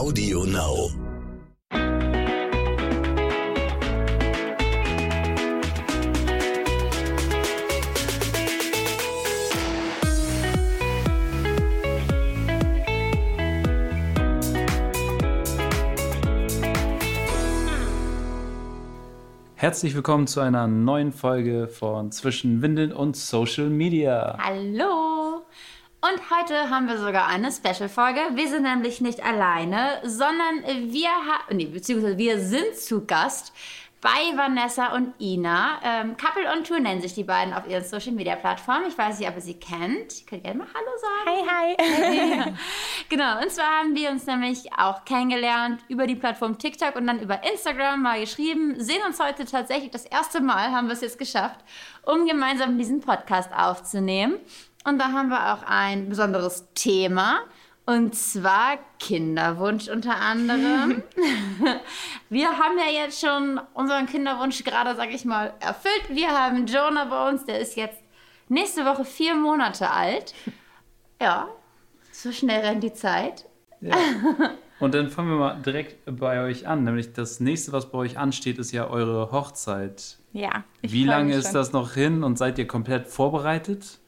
Audio Now. Herzlich willkommen zu einer neuen Folge von Zwischen Windeln und Social Media. Hallo! Und heute haben wir sogar eine Special-Folge. Wir sind nämlich nicht alleine, sondern wir haben, nee, beziehungsweise wir sind zu Gast bei Vanessa und Ina. Ähm, Couple on Tour nennen sich die beiden auf ihren Social-Media-Plattformen. Ich weiß nicht, ob ihr sie kennt. Könnt ihr gerne mal Hallo sagen? Hi, hi. genau, und zwar haben wir uns nämlich auch kennengelernt über die Plattform TikTok und dann über Instagram mal geschrieben. Sehen uns heute tatsächlich das erste Mal, haben wir es jetzt geschafft, um gemeinsam diesen Podcast aufzunehmen. Und da haben wir auch ein besonderes Thema. Und zwar Kinderwunsch unter anderem. wir haben ja jetzt schon unseren Kinderwunsch gerade, sag ich mal, erfüllt. Wir haben Jonah bei uns, der ist jetzt nächste Woche vier Monate alt. Ja, so schnell rennt die Zeit. Ja. Und dann fangen wir mal direkt bei euch an. Nämlich das nächste, was bei euch ansteht, ist ja eure Hochzeit. Ja. Wie lange ist das noch hin und seid ihr komplett vorbereitet?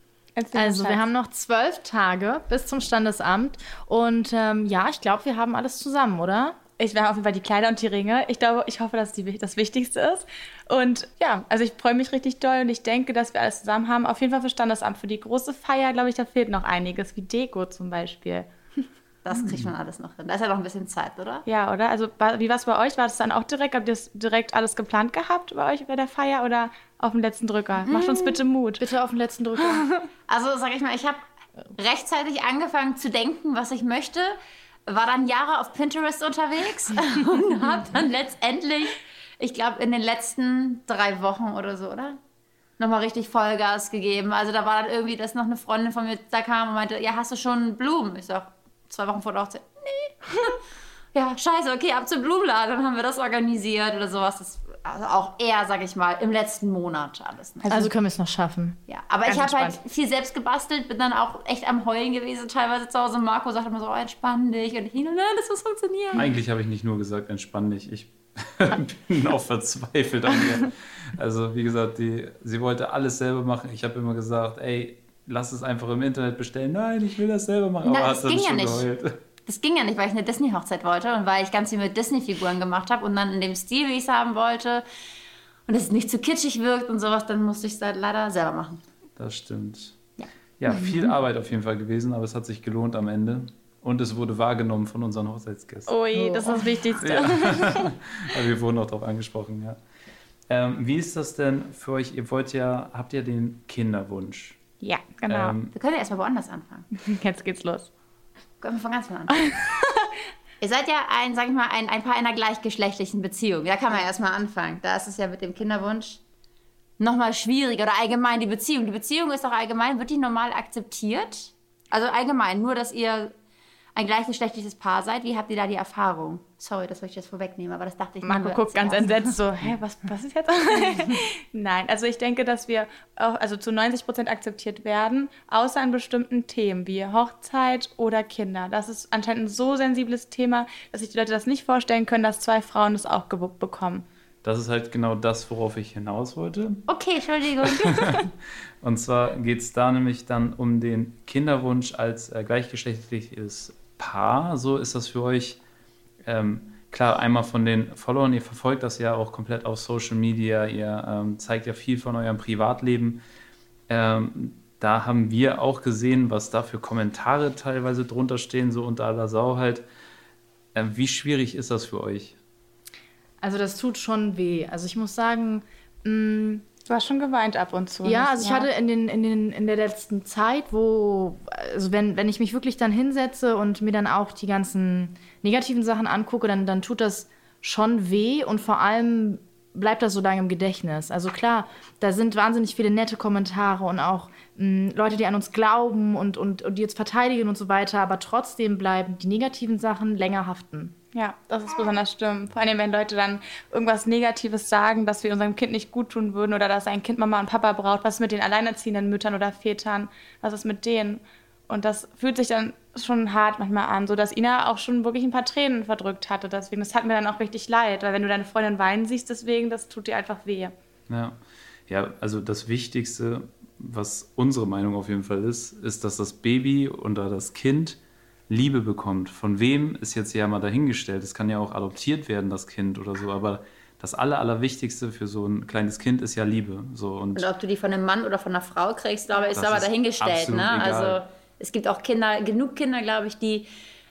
Also wir haben noch zwölf Tage bis zum Standesamt und ähm, ja, ich glaube, wir haben alles zusammen, oder? Ich werde auf jeden Fall die Kleider und die Ringe. Ich glaube, ich hoffe, dass die, das Wichtigste ist. Und ja, also ich freue mich richtig doll und ich denke, dass wir alles zusammen haben. Auf jeden Fall für Standesamt. Für die große Feier, glaube ich, da fehlt noch einiges, wie Deko zum Beispiel. Das kriegt man alles noch hin. Da ist ja noch ein bisschen Zeit, oder? Ja, oder? Also wie war es bei euch? War das dann auch direkt? Habt ihr das direkt alles geplant gehabt bei euch bei der Feier oder auf dem letzten Drücker? Macht uns bitte Mut. Bitte auf den letzten Drücker. Also sag ich mal, ich habe rechtzeitig angefangen zu denken, was ich möchte. War dann Jahre auf Pinterest unterwegs und habe dann letztendlich, ich glaube, in den letzten drei Wochen oder so, oder? Nochmal richtig Vollgas gegeben. Also da war dann irgendwie, dass noch eine Freundin von mir da kam und meinte, ja, hast du schon Blumen? Ich sag, zwei Wochen vor der Hochzeit, nee. ja, scheiße, okay, ab zum Blumenladen, dann haben wir das organisiert oder sowas. Das, also auch eher, sag ich mal, im letzten Monat alles. Ne? Also, können wir es noch schaffen. Ja, aber Ganz ich habe halt viel selbst gebastelt, bin dann auch echt am Heulen gewesen, teilweise zu Hause. Marco sagt immer so, oh, entspann dich. Und ich, nein, das muss funktionieren. Eigentlich habe ich nicht nur gesagt, entspann dich. Ich bin auch verzweifelt an mir. Also, wie gesagt, die, sie wollte alles selber machen. Ich habe immer gesagt, ey, lass es einfach im Internet bestellen. Nein, ich will das selber machen. Na, aber das ging ja nicht. Geheult. Das ging ja nicht, weil ich eine Disney-Hochzeit wollte und weil ich ganz viel mit Disney-Figuren gemacht habe und dann in dem Stil, wie ich es haben wollte und es nicht zu kitschig wirkt und sowas, dann musste ich es halt leider selber machen. Das stimmt. Ja. ja, viel Arbeit auf jeden Fall gewesen, aber es hat sich gelohnt am Ende. Und es wurde wahrgenommen von unseren Hochzeitsgästen. Ui, das ist das Wichtigste. Ja. wir wurden auch darauf angesprochen, ja. Ähm, wie ist das denn für euch? Ihr wollt ja, habt ihr den Kinderwunsch? Ja, genau. Ähm, wir können ja erstmal woanders anfangen. Jetzt geht's los. Können wir von ganz vorne an. Ihr seid ja ein, sag ich mal, ein, ein Paar einer gleichgeschlechtlichen Beziehung. Da kann man erstmal anfangen. Da ist es ja mit dem Kinderwunsch nochmal schwieriger. Oder allgemein die Beziehung. Die Beziehung ist doch allgemein, wird die normal akzeptiert? Also allgemein, nur dass ihr ein gleichgeschlechtliches Paar seid. Wie habt ihr da die Erfahrung? Sorry, dass ich das vorwegnehmen, aber das dachte ich Marco guckt ganz entsetzt so, hä, was, was ist jetzt? Nein, also ich denke, dass wir auch, also zu 90 Prozent akzeptiert werden, außer an bestimmten Themen wie Hochzeit oder Kinder. Das ist anscheinend ein so sensibles Thema, dass sich die Leute das nicht vorstellen können, dass zwei Frauen das auch gebuckt bekommen. Das ist halt genau das, worauf ich hinaus wollte. Okay, Entschuldigung. Und zwar geht es da nämlich dann um den Kinderwunsch als äh, gleichgeschlechtliches Paar. So ist das für euch ähm, klar, einmal von den Followern, ihr verfolgt das ja auch komplett auf Social Media, ihr ähm, zeigt ja viel von eurem Privatleben. Ähm, da haben wir auch gesehen, was da für Kommentare teilweise drunter stehen, so unter aller Sau halt. Ähm, wie schwierig ist das für euch? Also das tut schon weh. Also ich muss sagen, mh, mm, Du hast schon geweint ab und zu. Ja, also ich ja. hatte in, den, in, den, in der letzten Zeit, wo, also wenn, wenn ich mich wirklich dann hinsetze und mir dann auch die ganzen negativen Sachen angucke, dann, dann tut das schon weh und vor allem bleibt das so lange im Gedächtnis. Also klar, da sind wahnsinnig viele nette Kommentare und auch mh, Leute, die an uns glauben und, und, und die jetzt verteidigen und so weiter, aber trotzdem bleiben die negativen Sachen länger haften. Ja, das ist besonders schlimm. Vor allem, wenn Leute dann irgendwas Negatives sagen, dass wir unserem Kind nicht gut tun würden oder dass ein Kind Mama und Papa braucht. Was ist mit den alleinerziehenden Müttern oder Vätern? Was ist mit denen? Und das fühlt sich dann schon hart manchmal an, so dass Ina auch schon wirklich ein paar Tränen verdrückt hatte. Deswegen, das hat mir dann auch richtig leid, weil wenn du deine Freundin weinen siehst, deswegen, das tut dir einfach weh. Ja. ja, also das Wichtigste, was unsere Meinung auf jeden Fall ist, ist, dass das Baby oder das Kind Liebe bekommt. Von wem ist jetzt ja mal dahingestellt. Es kann ja auch adoptiert werden, das Kind oder so, aber das Aller, Allerwichtigste für so ein kleines Kind ist ja Liebe. So, und, Und ob du die von einem Mann oder von einer Frau kriegst, glaube ich, ist aber ist dahingestellt. absolut Ne? egal. Also es gibt auch Kinder, genug Kinder, glaube ich, die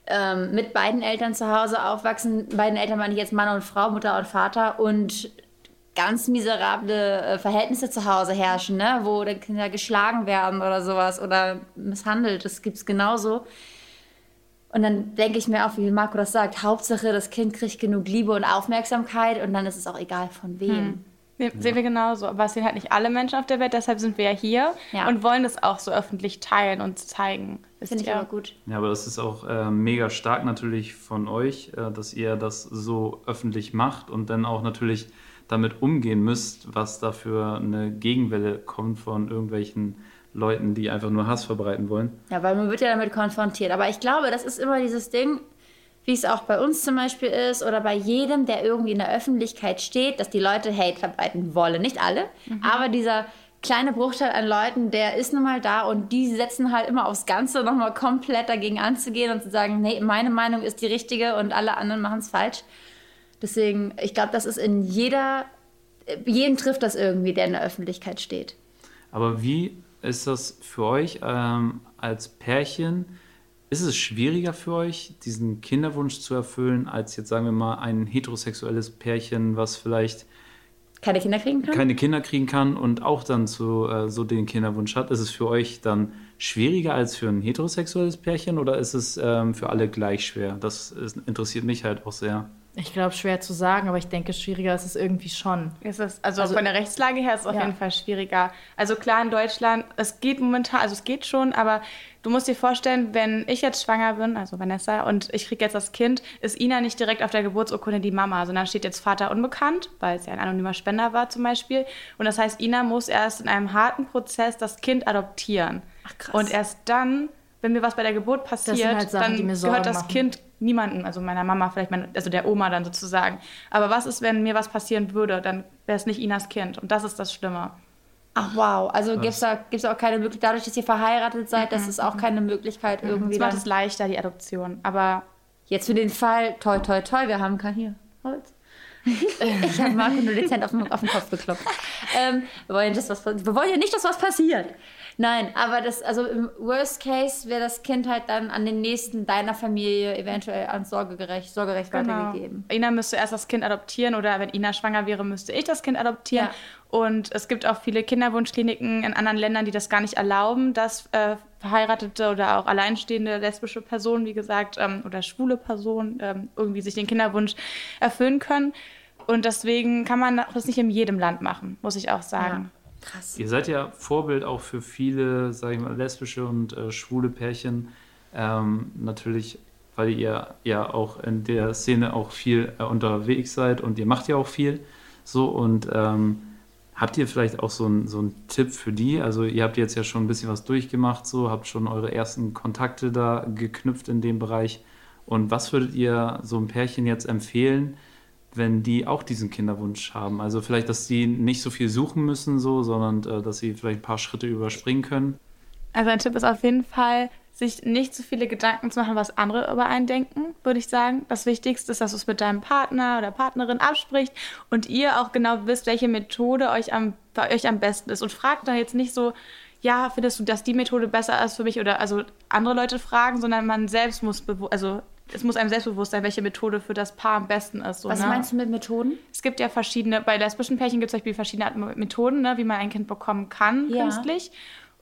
ähm, mit beiden Eltern zu Hause aufwachsen. Beiden Eltern meine ich jetzt Mann und Frau, Mutter und Vater und ganz miserable äh, Verhältnisse zu Hause herrschen, ne? wo dann Kinder geschlagen werden oder sowas oder misshandelt. Das gibt es genauso. Und dann denke ich mir auch, wie Marco das sagt, Hauptsache, das Kind kriegt genug Liebe und Aufmerksamkeit und dann ist es auch egal von wem. Nee, Sehen wir genauso. Aber es sehen halt nicht alle Menschen auf der Welt, deshalb sind wir ja hier Ja. und wollen das auch so öffentlich teilen und zeigen. Finde ich ihr? aber gut. Ja, aber das ist auch äh, mega stark natürlich von euch, äh, dass ihr das so öffentlich macht und dann auch natürlich damit umgehen müsst, was da für eine Gegenwelle kommt von irgendwelchen Leuten, die einfach nur Hass verbreiten wollen. Ja, weil man wird ja damit konfrontiert. Aber ich glaube, das ist immer dieses Ding, wie es auch bei uns zum Beispiel ist oder bei jedem, der irgendwie in der Öffentlichkeit steht, dass die Leute Hate verbreiten wollen. Nicht alle, aber dieser kleine Bruchteil an Leuten, der ist nun mal da und die setzen halt immer aufs Ganze nochmal komplett dagegen anzugehen und zu sagen, nee, meine Meinung ist die richtige und alle anderen machen es falsch. Deswegen, ich glaube, das ist in jeder, jeden trifft das irgendwie, der in der Öffentlichkeit steht. Aber wie ist das für euch ähm, als Pärchen? Ist es schwieriger für euch, diesen Kinderwunsch zu erfüllen, als jetzt sagen wir mal ein heterosexuelles Pärchen, was vielleicht Keine Kinder kriegen kann? keine Kinder kriegen kann und auch dann zu, äh, so den Kinderwunsch hat? Ist es für euch dann schwieriger als für ein heterosexuelles Pärchen oder ist es ähm, für alle gleich schwer? Das ist, interessiert mich halt auch sehr. Ich glaube, schwer zu sagen, aber ich denke, schwieriger ist es irgendwie schon. Ist es, also, Also- von der Rechtslage her ist es auf Ja. jeden Fall schwieriger. Also klar in Deutschland, es geht momentan, also es geht schon, aber du musst dir vorstellen, wenn ich jetzt schwanger bin, also Vanessa, und ich kriege jetzt das Kind, ist Ina nicht direkt auf der Geburtsurkunde die Mama, sondern steht jetzt Vater unbekannt, weil es ja ein anonymer Spender war zum Beispiel. Und das heißt, Ina muss erst in einem harten Prozess das Kind adoptieren. Ach, krass. Und erst dann, wenn mir was bei der Geburt passiert, halt Sachen, dann gehört das machen. Kind niemanden, also meiner Mama, vielleicht mein, also der Oma dann sozusagen. Aber was ist, wenn mir was passieren würde? Dann wäre es nicht Inas Kind. Und das ist das Schlimme. Ach wow, also gibt es da, gibt's auch keine Möglichkeit, dadurch, dass ihr verheiratet seid, das ist auch keine Möglichkeit irgendwie Das macht dann, es leichter, die Adoption. Aber jetzt für den Fall, toi toi toi, wir haben kein hier, Holz. ich habe Marco nur dezent auf den, auf den Kopf geklopft. Ähm, wir, wollen nicht, dass was, wir wollen ja nicht, dass was passiert. Nein, aber das, also im Worst Case wäre das Kind halt dann an den nächsten deiner Familie eventuell ans Sorgerecht, Sorgerecht weitergegeben. Ina müsste erst das Kind adoptieren oder wenn Ina schwanger wäre, müsste ich das Kind adoptieren. Ja. Und es gibt auch viele Kinderwunschkliniken in anderen Ländern, die das gar nicht erlauben, dass äh, verheiratete oder auch alleinstehende lesbische Personen, wie gesagt, ähm, oder schwule Personen ähm, irgendwie sich den Kinderwunsch erfüllen können. Und deswegen kann man das nicht in jedem Land machen, muss ich auch sagen. Krass. Ihr seid ja Vorbild auch für viele, sage ich mal, lesbische und äh, schwule Pärchen. Ähm, natürlich, weil ihr ja auch in der Szene auch viel äh, unterwegs seid und ihr macht ja auch viel. So und ähm, habt ihr vielleicht auch so einen so einen Tipp für die? Also ihr habt jetzt ja schon ein bisschen was durchgemacht, so habt schon eure ersten Kontakte da geknüpft in dem Bereich. Und was würdet ihr so ein Pärchen jetzt empfehlen, wenn die auch diesen Kinderwunsch haben. Also vielleicht, dass die nicht so viel suchen müssen, so, sondern äh, dass sie vielleicht ein paar Schritte überspringen können. Also ein Tipp ist auf jeden Fall, sich nicht zu viele Gedanken zu machen, was andere über einen denken, würde ich sagen. Das Wichtigste ist, dass du es mit deinem Partner oder Partnerin abspricht und ihr auch genau wisst, welche Methode euch am, bei euch am besten ist. Und fragt dann jetzt nicht so, ja, findest du, dass die Methode besser ist für mich oder also andere Leute fragen, sondern man selbst muss, also es muss einem selbstbewusst sein, welche Methode für das Paar am besten ist. So, Was ne? meinst du mit Methoden? Es gibt ja verschiedene, bei lesbischen Pärchen gibt es zum Beispiel verschiedene Arten Methoden, ne, wie man ein Kind bekommen kann, Ja. künstlich.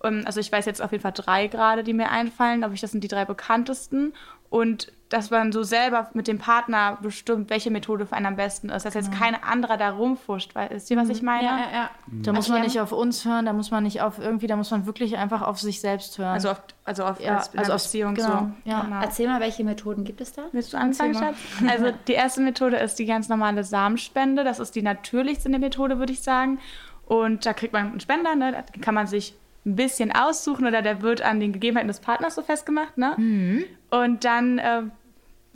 Ähm, Also ich weiß jetzt auf jeden Fall drei gerade, die mir einfallen, aber ich, das sind die drei bekanntesten. Und dass man so selber mit dem Partner bestimmt, welche Methode für einen am besten ist. Dass jetzt keine andere da rumfuscht, weil, ihr, was ich meine? ja. Da muss man Erklären. nicht auf uns hören, da muss man nicht auf irgendwie, da muss man wirklich einfach auf sich selbst hören. Also auf, also auf Ja, als also auf- Beziehung genau, so. ja. Genau. Erzähl mal, welche Methoden gibt es da? Willst du anfangen, Schatz? Also die erste Methode ist die ganz normale Samenspende. Das ist die natürlichste Methode, würde ich sagen. Und da kriegt man einen Spender, ne? da kann man sich ein bisschen aussuchen oder der wird an den Gegebenheiten des Partners so festgemacht. Ne? Und dann äh,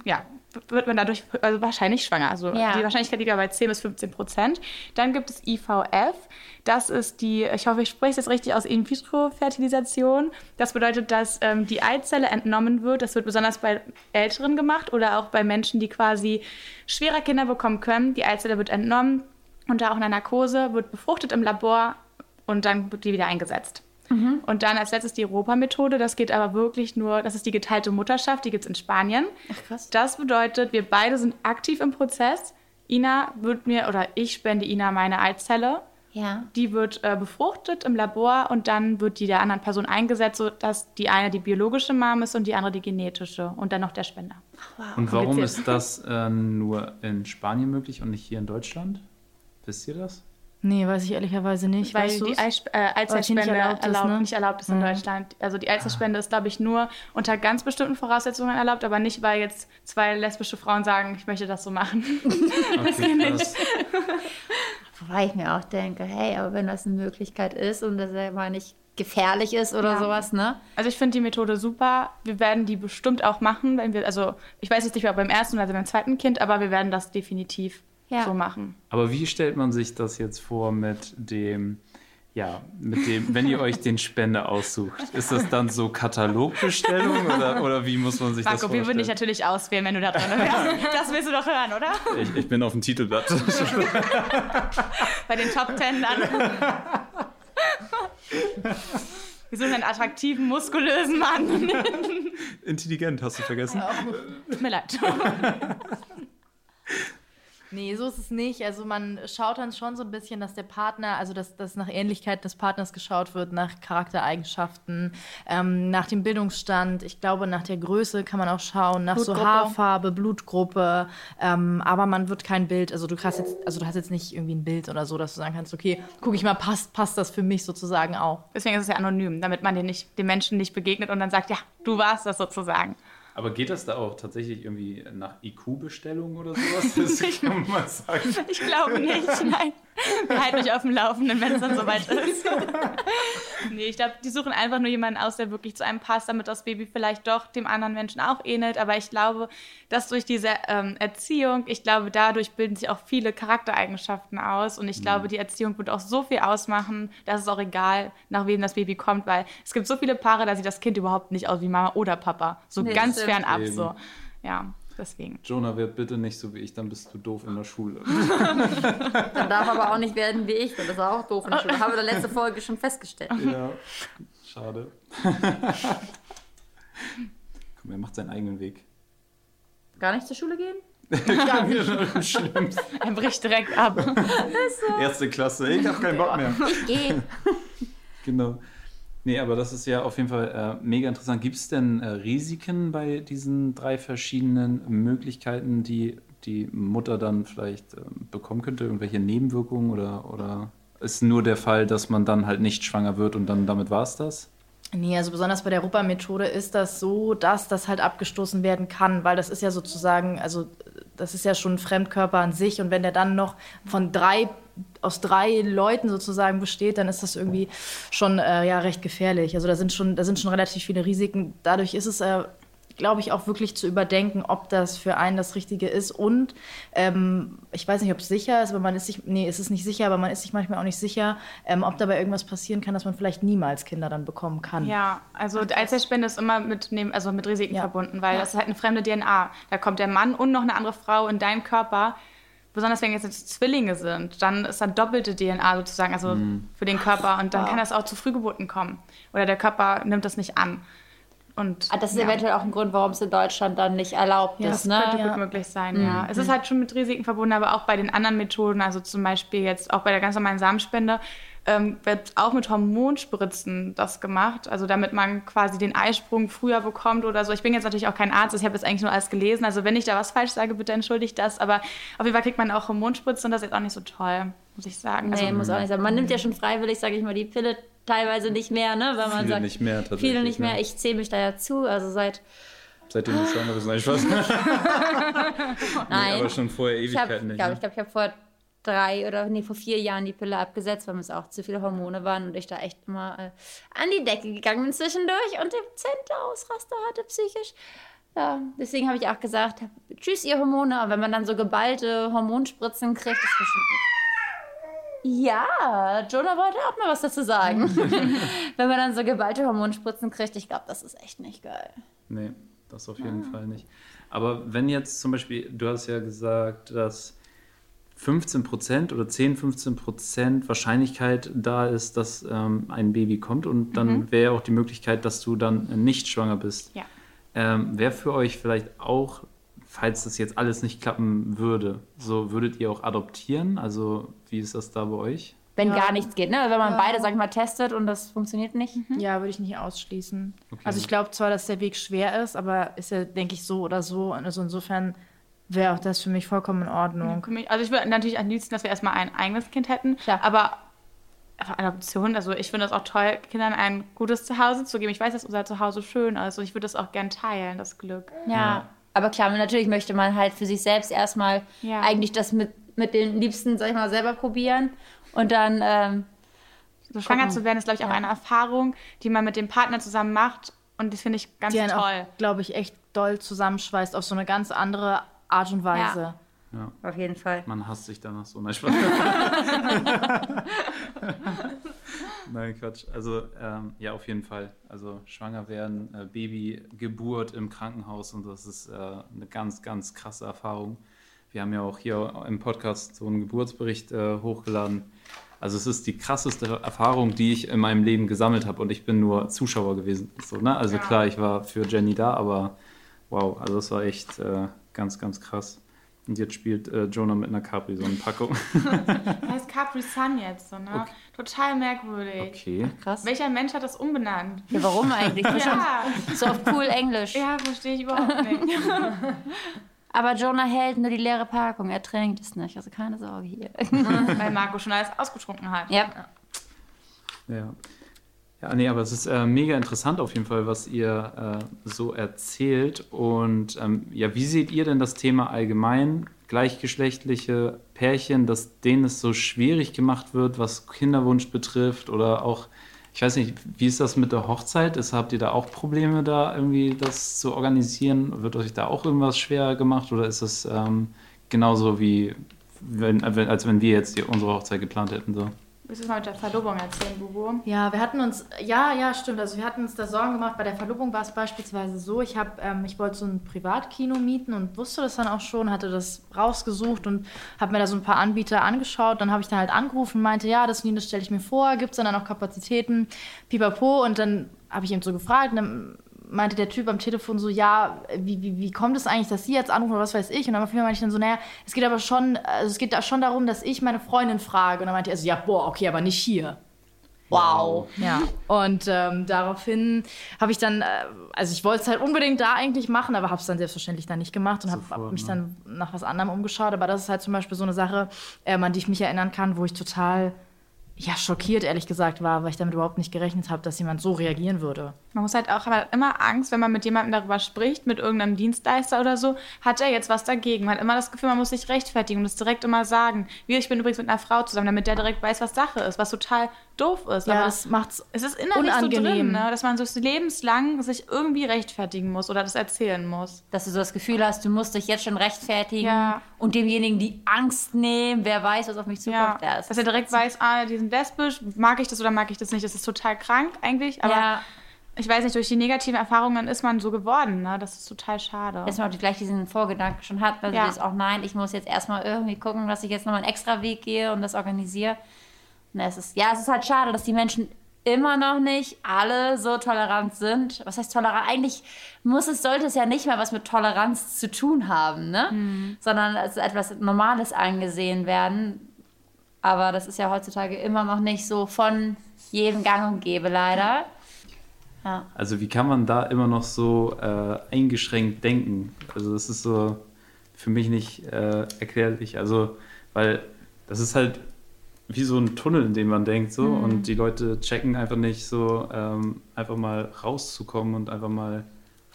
ja, wird man dadurch also wahrscheinlich schwanger. Also Ja. die Wahrscheinlichkeit liegt ja bei 10 bis 15 Prozent. Dann gibt es IVF. Das ist die, ich hoffe, ich spreche es jetzt richtig aus, In-vitro-Fertilisation. Das bedeutet, dass ähm, die Eizelle entnommen wird. Das wird besonders bei Älteren gemacht oder auch bei Menschen, die quasi schwerer Kinder bekommen können. Die Eizelle wird entnommen unter auch einer Narkose, wird befruchtet im Labor und dann wird die wieder eingesetzt. Und dann als letztes die Europa-Methode. Das geht aber wirklich nur, das ist die geteilte Mutterschaft, die gibt es in Spanien. Ach, krass. Das bedeutet, wir beide sind aktiv im Prozess. Ina wird mir, oder ich spende Ina meine Eizelle. Ja. Die wird äh, befruchtet im Labor und dann wird die der anderen Person eingesetzt, sodass die eine die biologische Mom ist und die andere die genetische und dann noch der Spender. Und warum ist das äh, nur in Spanien möglich und nicht hier in Deutschland? Wisst ihr das? Nee, weiß ich ehrlicherweise nicht. Weil weißt die? Eisp äh, nicht erlaubt ist, erlaubt, ne? nicht erlaubt ist in Ja. Deutschland. Also die Eizellspende ist, glaube ich, nur unter ganz bestimmten Voraussetzungen erlaubt, aber nicht, weil jetzt zwei lesbische Frauen sagen, ich möchte das so machen. Okay, krass. Wobei ich mir auch denke, hey, aber wenn das eine Möglichkeit ist und das ja mal nicht gefährlich ist oder Ja. sowas, ne? Also ich finde die Methode super. Wir werden die bestimmt auch machen, wenn wir, also ich weiß jetzt nicht, ob beim ersten oder beim zweiten Kind, aber wir werden das definitiv Ja. so machen. Aber wie stellt man sich das jetzt vor mit dem, ja, mit dem, wenn ihr euch den Spender aussucht? Ist das dann so Katalogbestellung oder, oder wie muss man sich das Marco, wir vorstellen? würden dich natürlich auswählen, wenn du da drin wärst. Das willst du doch hören, oder? ich, ich bin auf dem Titelblatt. Bei den Top Ten dann. Wir suchen einen attraktiven, muskulösen Mann. Intelligent, hast du vergessen? Tut mir leid. Nee, so ist es nicht. Also man schaut dann schon so ein bisschen, dass der Partner, also dass, dass nach Ähnlichkeit des Partners geschaut wird, nach Charaktereigenschaften, ähm, nach dem Bildungsstand. Ich glaube, nach der Größe kann man auch schauen, nach so. Haarfarbe, Blutgruppe. Ähm, aber man wird kein Bild, also du hast jetzt, also du hast jetzt nicht irgendwie ein Bild oder so, dass du sagen kannst, okay, guck ich mal, passt, passt das für mich sozusagen auch. Deswegen ist es ja anonym, damit man den, nicht, den Menschen nicht begegnet und dann sagt, ja, du warst das sozusagen. Aber geht das da auch tatsächlich irgendwie nach IQ-Bestellung oder sowas? Das kann man mal sagen. Ich glaube nicht, nein. Wir halten euch auf dem Laufenden, wenn es dann soweit ist. nee, ich glaube, die suchen einfach nur jemanden aus, der wirklich zu einem passt, damit das Baby vielleicht doch dem anderen Menschen auch ähnelt. Aber ich glaube, dass durch diese ähm, Erziehung, ich glaube, dadurch bilden sich auch viele Charaktereigenschaften aus. Und ich glaube, die Erziehung wird auch so viel ausmachen, dass es auch egal, nach wem das Baby kommt, weil es gibt so viele Paare, da sieht das Kind überhaupt nicht aus wie Mama oder Papa. So Nee, ganz fernab Eben. so. Ja, deswegen. Jonah, werd bitte nicht so wie ich, dann bist du doof in der Schule. Dann darf aber auch nicht werden wie ich, weil das ist auch doof in der Schule. Haben wir in der letzten Folge schon festgestellt. Ja, schade. Komm, er macht seinen eigenen Weg. Gar nicht zur Schule gehen? Schlimm. Er bricht direkt ab. Erste Klasse, ich hab keinen Bock mehr. Ich gehe. Genau. Nee, aber das ist ja auf jeden Fall äh, mega interessant. Gibt es denn äh, Risiken bei diesen drei verschiedenen Möglichkeiten, die die Mutter dann vielleicht äh, bekommen könnte? Irgendwelche Nebenwirkungen oder, oder ist nur der Fall, dass man dann halt nicht schwanger wird und dann damit war es das? Nee, also besonders bei der Rupa-Methode ist das so, dass das halt abgestoßen werden kann, weil das ist ja sozusagen, also das ist ja schon ein Fremdkörper an sich und wenn der dann noch von drei, aus drei Leuten sozusagen besteht, dann ist das irgendwie schon äh, ja recht gefährlich. Also da sind schon, da sind schon relativ viele Risiken. Dadurch ist es äh, glaube ich, auch wirklich zu überdenken, ob das für einen das Richtige ist. Und ähm, ich weiß nicht, ob es sicher ist, aber man ist sich, nee, es ist nicht sicher, aber man ist sich manchmal auch nicht sicher, ähm, ob dabei irgendwas passieren kann, dass man vielleicht niemals Kinder dann bekommen kann. Ja, also die Eizellspende ist immer mit, also mit Risiken Ja. verbunden, weil das ist halt eine fremde DNA. Da kommt der Mann und noch eine andere Frau in deinen Körper. Besonders wenn jetzt Zwillinge sind, dann ist dann doppelte DNA sozusagen, also für den Körper. Und dann kann das auch zu Frühgeburten kommen. Oder der Körper nimmt das nicht an. Und Ah, Das ist ja. eventuell auch ein Grund, warum es in Deutschland dann nicht erlaubt Ja, ist, Das könnte ne? gut Ja. möglich sein, ja. Es ist halt schon mit Risiken verbunden, aber auch bei den anderen Methoden, also zum Beispiel jetzt auch bei der ganz normalen Samenspende, ähm, wird auch mit Hormonspritzen das gemacht, also damit man quasi den Eisprung früher bekommt oder so. Ich bin jetzt natürlich auch kein Arzt, ich habe jetzt eigentlich nur alles gelesen, also wenn ich da was falsch sage, bitte entschuldigt das, aber auf jeden Fall kriegt man auch Hormonspritzen und das ist jetzt auch nicht so toll, muss ich sagen. Nee, Also, muss auch nicht sein. Man nimmt ja schon freiwillig, sage ich mal, die Pille teilweise nicht mehr, ne? Weil man Viele sagt, nicht mehr tatsächlich. viele nicht mehr. Ne? Ich zähle mich da ja zu, also seit Seitdem du schwanger bist, nein, Spaß. nein. aber schon vorher ich habe, Ewigkeiten nicht. glaube ne? ich, glaub, ich habe vor drei oder nee, vor vier Jahren die Pille abgesetzt, weil es auch zu viele Hormone waren und ich da echt immer äh, an die Decke gegangen bin zwischendurch und dezente Ausraster hatte psychisch. Ja, deswegen habe ich auch gesagt, tschüss ihr Hormone, aber wenn man dann so geballte Hormonspritzen kriegt, ist das schon ja, Jonah wollte auch mal was dazu sagen. Wenn man dann so geballte Hormonspritzen kriegt, ich glaube, das ist echt nicht geil. Nee, das auf jeden ah. Fall nicht. Aber wenn jetzt zum Beispiel, du hast ja gesagt, dass 15% oder 10, 15% Wahrscheinlichkeit da ist, dass ähm, ein Baby kommt und dann mhm. wäre auch die Möglichkeit, dass du dann nicht schwanger bist. Ja. Ähm, wäre für euch vielleicht auch falls das jetzt alles nicht klappen würde, so würdet ihr auch adoptieren? Also wie ist das da bei euch? Wenn ja. gar nichts geht, ne? Wenn man ja. beide, sag ich mal, testet und das funktioniert nicht. Mhm. Ja, würde ich nicht ausschließen. Okay. Also ich glaube zwar, dass der Weg schwer ist, aber ist ja, denke ich, so oder so. Also insofern wäre auch das für mich vollkommen in Ordnung. Also ich würde natürlich am liebsten, dass wir erstmal ein eigenes Kind hätten, ja. aber Adoption, also ich finde es auch toll, Kindern ein gutes Zuhause zu geben. Ich weiß, dass unser Zuhause schön ist und ich würde das auch gern teilen, das Glück. Ja. Aber klar, natürlich möchte man halt für sich selbst erstmal ja. eigentlich das mit, mit den Liebsten, sag ich mal, selber probieren. Und dann. Ähm, so schwanger zu werden ist, glaube ich, auch ja. eine Erfahrung, die man mit dem Partner zusammen macht. Und das finde ich ganz die toll. glaube ich, echt doll zusammenschweißt auf so eine ganz andere Art und Weise. Ja. Ja. Auf jeden Fall. Man hasst sich danach so. Nein, Spaß. Nein, Quatsch. Also, ähm, ja, auf jeden Fall. Also, schwanger werden, äh, Babygeburt im Krankenhaus und das ist äh, eine ganz, ganz krasse Erfahrung. Wir haben ja auch hier im Podcast so einen Geburtsbericht äh, hochgeladen. Also, es ist die krasseste Erfahrung, die ich in meinem Leben gesammelt habe und ich bin nur Zuschauer gewesen. So, ne? Also, ja. klar, ich war für Jenny da, aber wow, also, es war echt äh, ganz, ganz krass. Und jetzt spielt äh, Jonah mit einer Capri-Sonnenpackung. heißt Capri Sun jetzt so, ne? Okay. Total merkwürdig. Okay. Ach, krass. Welcher Mensch hat das umbenannt? Ja, warum eigentlich? ja. So auf cool Englisch. Ja, verstehe ich überhaupt nicht. Aber Jonah hält nur die leere Packung. Er trinkt es nicht. Also keine Sorge hier. Weil Marco schon alles ausgetrunken hat. Ja. Ja. Ja, nee, aber es ist äh, mega interessant auf jeden Fall, was ihr äh, so erzählt. Und ähm, ja, wie seht ihr denn das Thema allgemein? Gleichgeschlechtliche Pärchen, dass denen es so schwierig gemacht wird, was Kinderwunsch betrifft oder auch, ich weiß nicht, wie ist das mit der Hochzeit? Ist, habt ihr da auch Probleme, da irgendwie das zu organisieren? Wird euch da auch irgendwas schwer gemacht oder ist es ähm, genauso wie, wenn, als wenn wir jetzt unsere Hochzeit geplant hätten? So? Willst du mal mit der Verlobung erzählen, Bubu? Ja, wir hatten uns, ja, ja, stimmt. Also wir hatten uns da Sorgen gemacht. Bei der Verlobung war es beispielsweise so, ich habe, ähm, ich wollte so ein Privatkino mieten und wusste das dann auch schon, hatte das rausgesucht und habe mir da so ein paar Anbieter angeschaut. Dann habe ich da halt angerufen und meinte, ja, das, das stelle ich mir vor, gibt es dann auch Kapazitäten, pipapo. Und dann habe ich ihm so gefragt, und dann meinte der Typ am Telefon so, ja, wie, wie, wie kommt es eigentlich, dass Sie jetzt anrufen oder was weiß ich? Und dann meinte ich dann so, naja, es geht aber schon, also es geht da schon darum, dass ich meine Freundin frage. Und dann meinte er so, ja, boah, okay, aber nicht hier. Wow. Ja. Und ähm, daraufhin habe ich dann, äh, also ich wollte es halt unbedingt da eigentlich machen, aber habe es dann selbstverständlich dann nicht gemacht und habe hab mich ne? dann nach was anderem umgeschaut. Aber das ist halt zum Beispiel so eine Sache, ähm, an die ich mich erinnern kann, wo ich total ja, schockiert, ehrlich gesagt, war, weil ich damit überhaupt nicht gerechnet habe, dass jemand so reagieren würde. Man muss halt auch aber immer Angst, wenn man mit jemandem darüber spricht, mit irgendeinem Dienstleister oder so, hat er jetzt was dagegen. Man hat immer das Gefühl, man muss sich rechtfertigen und es direkt immer sagen. Wie, ich bin übrigens mit einer Frau zusammen, damit der direkt weiß, was Sache ist, was total doof ist. Ja, aber das macht's es ist innerlich unangenehm. so drin, ne? dass man so lebenslang sich irgendwie rechtfertigen muss oder das erzählen muss. Dass du so das Gefühl hast, du musst dich jetzt schon rechtfertigen ja. und demjenigen die Angst nehmen, wer weiß, was auf mich zukommt. Ja. Dass er direkt weiß, ah, die sind lesbisch, mag ich das oder mag ich das nicht. Das ist total krank eigentlich, aber ja. ich weiß nicht, durch die negativen Erfahrungen ist man so geworden. Ne? Das ist total schade. Dass man auch gleich diesen Vorgedanken schon hat, also ja. ist auch nein, ich muss jetzt erstmal irgendwie gucken, dass ich jetzt nochmal einen extra Weg gehe und das organisiere. Und es ist, ja, es ist halt schade, dass die Menschen immer noch nicht alle so tolerant sind. Was heißt tolerant? Eigentlich muss es, sollte es ja nicht mehr was mit Toleranz zu tun haben, ne? Mhm. Sondern als etwas Normales angesehen werden. Aber das ist ja heutzutage immer noch nicht so von jedem Gang und Gäbe, leider. Ja. Also wie kann man da immer noch so äh, eingeschränkt denken? Also das ist so für mich nicht äh, erklärlich. Also, weil das ist halt wie so ein Tunnel, in dem man denkt, so. Mhm. Und die Leute checken einfach nicht so, ähm, einfach mal rauszukommen und einfach mal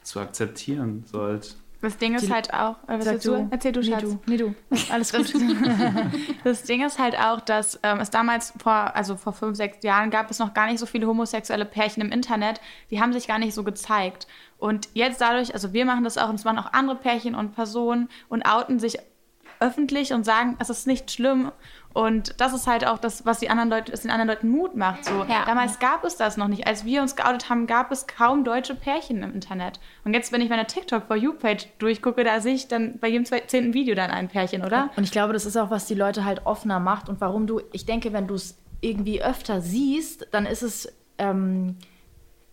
zu akzeptieren. So halt, Das Ding ist Die- halt auch, äh, was Sag willst du? Erzähl du, nee, Schatz. du. Nee, du. Alles gut. Das Ding ist halt auch, dass ähm, es damals vor, also vor fünf, sechs Jahren gab es noch gar nicht so viele homosexuelle Pärchen im Internet. Die haben sich gar nicht so gezeigt. Und jetzt dadurch, also wir machen das auch und es machen auch andere Pärchen und Personen und outen sich öffentlich und sagen, es ist nicht schlimm. Und das ist halt auch das, was die anderen Leute, den anderen Leuten Mut macht. So. Ja. Damals gab es das noch nicht. Als wir uns geoutet haben, gab es kaum deutsche Pärchen im Internet. Und jetzt, wenn ich meine TikTok for You Page durchgucke, da sehe ich dann bei jedem zehnten Video dann ein Pärchen, oder? Und ich glaube, das ist auch, was die Leute halt offener macht und warum du, ich denke, wenn du es irgendwie öfter siehst, dann ist es, ähm,